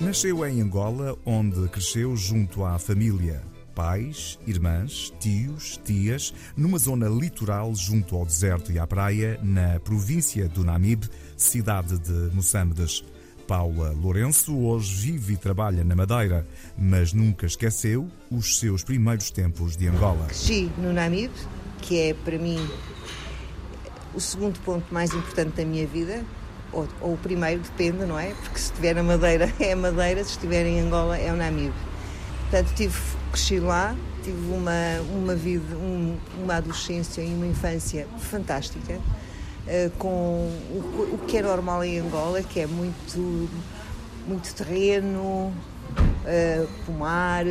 Nasceu em Angola, onde cresceu junto à família, pais, irmãs, tios, tias, numa zona litoral junto ao deserto e à praia, na província do Namibe, cidade de Moçambiques. Paula Lourenço hoje vive e trabalha na Madeira, mas nunca esqueceu os seus primeiros tempos de Angola. Cresci no Namibe, que é para mim o segundo ponto mais importante da minha vida, ou, ou, o primeiro, depende, não é? Porque se estiver na Madeira é a Madeira, se estiver em Angola é o Namibe. Portanto, tive, cresci lá, tive uma, uma vida, um, uma adolescência e uma infância fantástica, uh, com o, o, que é normal em Angola, que é muito, muito terreno, uh, pomar,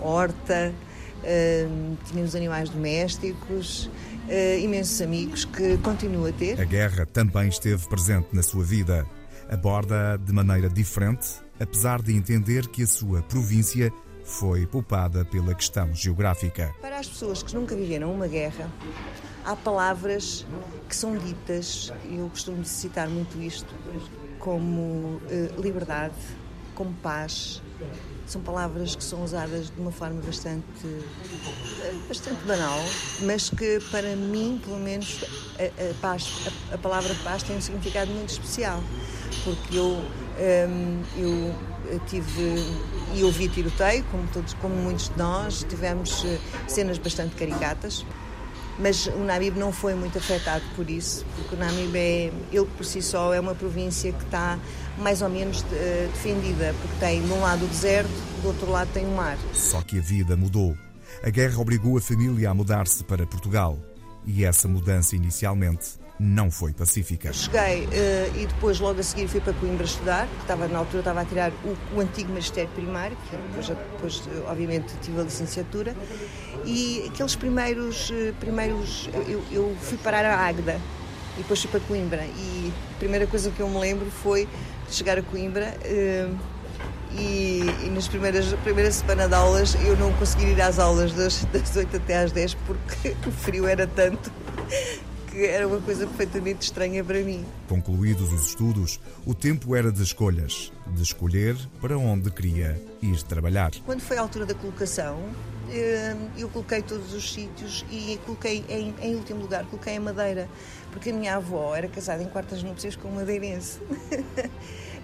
horta, uh, tínhamos animais domésticos, uh, imensos amigos que continuo a ter. A guerra também esteve presente na sua vida. Aborda de maneira diferente, apesar de entender que a sua província foi poupada pela questão geográfica. Para as pessoas que nunca viveram uma guerra, há palavras que são ditas, e eu costumo citar muito isto, como uh, liberdade, como paz, são palavras que são usadas de uma forma bastante, bastante banal, mas que para mim, pelo menos, a, a paz, a, a, palavra paz tem um significado muito especial, porque eu, um, eu tive e ouvi tiroteio, como todos, como muitos de nós, tivemos eh, cenas bastante caricatas mas o Namib não foi muito afetado por isso, porque o Namib é, ele por si só é uma província que está mais ou menos de, defendida, porque tem de um lado o deserto, do outro lado tem o mar. Só que a vida mudou. A guerra obrigou a família a mudar-se para Portugal. E essa mudança inicialmente não foi pacífica. Cheguei uh, e depois, logo a seguir, fui para Coimbra estudar, que estava, na altura estava a tirar o, o antigo magistério primário, que depois, depois, obviamente, tive a licenciatura. E aqueles primeiros, uh, primeiros eu, eu, fui parar a Águeda e depois fui para Coimbra. E a primeira coisa que eu me lembro foi chegar a Coimbra. Uh, e, e, nas primeiras primeira semana de aulas eu não consegui ir às aulas das, das 8 até às 10 porque o frio era tanto era uma coisa perfeitamente estranha para mim. Concluídos os estudos, o tempo era de escolhas, de escolher para onde queria ir trabalhar. Quando foi a altura da colocação, eh, eu coloquei todos os sítios e coloquei em, em último lugar, coloquei a Madeira, porque a minha avó era casada em quartas núpcias com um madeirense.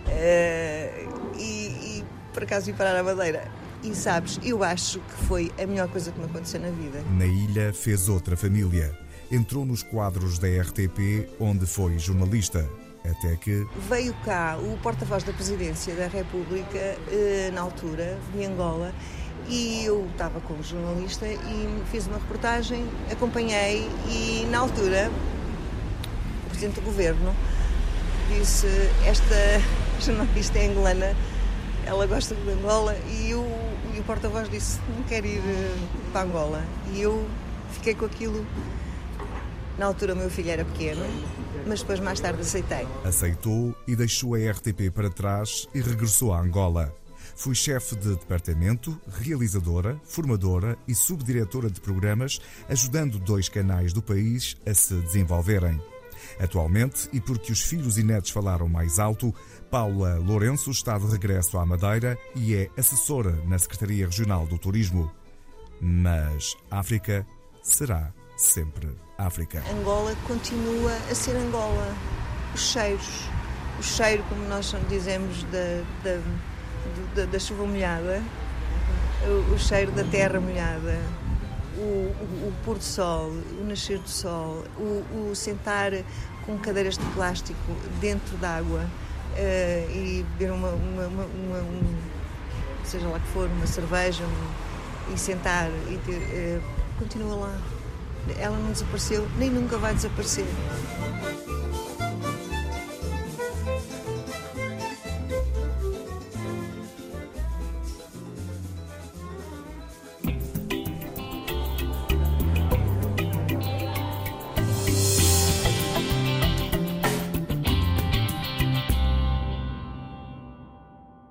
Eh, e, e por acaso vim parar a Madeira. E sabes, eu acho que foi a melhor coisa que me aconteceu na vida. Na ilha fez outra família entrou nos quadros da RTP, onde foi jornalista. Até que. Veio cá o porta-voz da Presidência da República, eh, na altura, de Angola, e eu estava como jornalista e fiz uma reportagem, acompanhei, e na altura, o Presidente do Governo disse: Esta jornalista é angolana, ela gosta de Angola, e, eu, e o porta-voz disse: Não quero ir eh, para Angola. E eu fiquei com aquilo na altura o meu filho era pequeno, mas depois mais tarde aceitei. Aceitou e deixou a RTP para trás e regressou a Angola. Fui chefe de departamento, realizadora, formadora e subdiretora de programas, ajudando dois canais do país a se desenvolverem. Atualmente, e porque os filhos e netos falaram mais alto, Paula Lourenço está de regresso à Madeira e é assessora na Secretaria Regional do Turismo. Mas África será sempre África. Angola continua a ser Angola. Os cheiros, o cheiro, como nós dizemos, da, da, da, da chuva molhada, o, o, cheiro da terra molhada, o, o, o pôr do sol, o nascer do sol, o, o sentar com cadeiras de plástico dentro d'água uh, e beber uma, uma, uma, uma um, seja lá que for, uma cerveja um, e sentar e ter, uh, continua lá ela não desapareceu nem nunca vai desaparecer.